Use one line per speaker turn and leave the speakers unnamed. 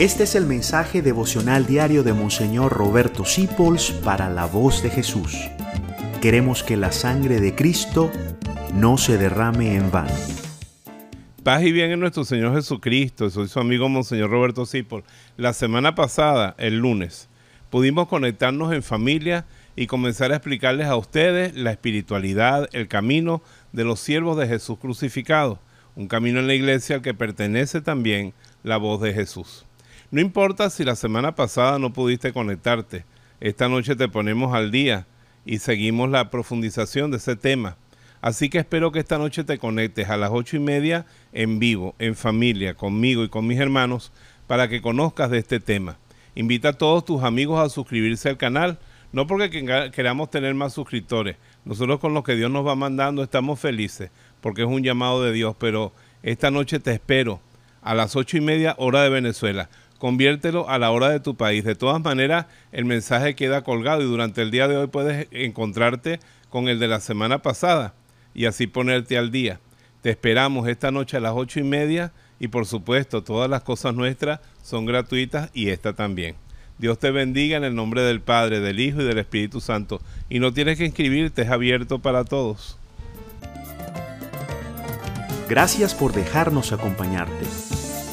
Este es el mensaje devocional diario de Monseñor Roberto Sipols para la voz de Jesús. Queremos que la sangre de Cristo no se derrame en vano.
Paz y bien en nuestro Señor Jesucristo. Soy su amigo Monseñor Roberto Sipols. La semana pasada, el lunes, pudimos conectarnos en familia y comenzar a explicarles a ustedes la espiritualidad, el camino de los siervos de Jesús crucificado, un camino en la iglesia al que pertenece también la voz de Jesús. No importa si la semana pasada no pudiste conectarte, esta noche te ponemos al día y seguimos la profundización de ese tema. Así que espero que esta noche te conectes a las ocho y media en vivo, en familia, conmigo y con mis hermanos, para que conozcas de este tema. Invita a todos tus amigos a suscribirse al canal, no porque queramos tener más suscriptores. Nosotros con lo que Dios nos va mandando estamos felices, porque es un llamado de Dios, pero esta noche te espero a las ocho y media hora de Venezuela conviértelo a la hora de tu país. De todas maneras, el mensaje queda colgado y durante el día de hoy puedes encontrarte con el de la semana pasada y así ponerte al día. Te esperamos esta noche a las ocho y media y por supuesto todas las cosas nuestras son gratuitas y esta también. Dios te bendiga en el nombre del Padre, del Hijo y del Espíritu Santo. Y no tienes que inscribirte, es abierto para todos.
Gracias por dejarnos acompañarte.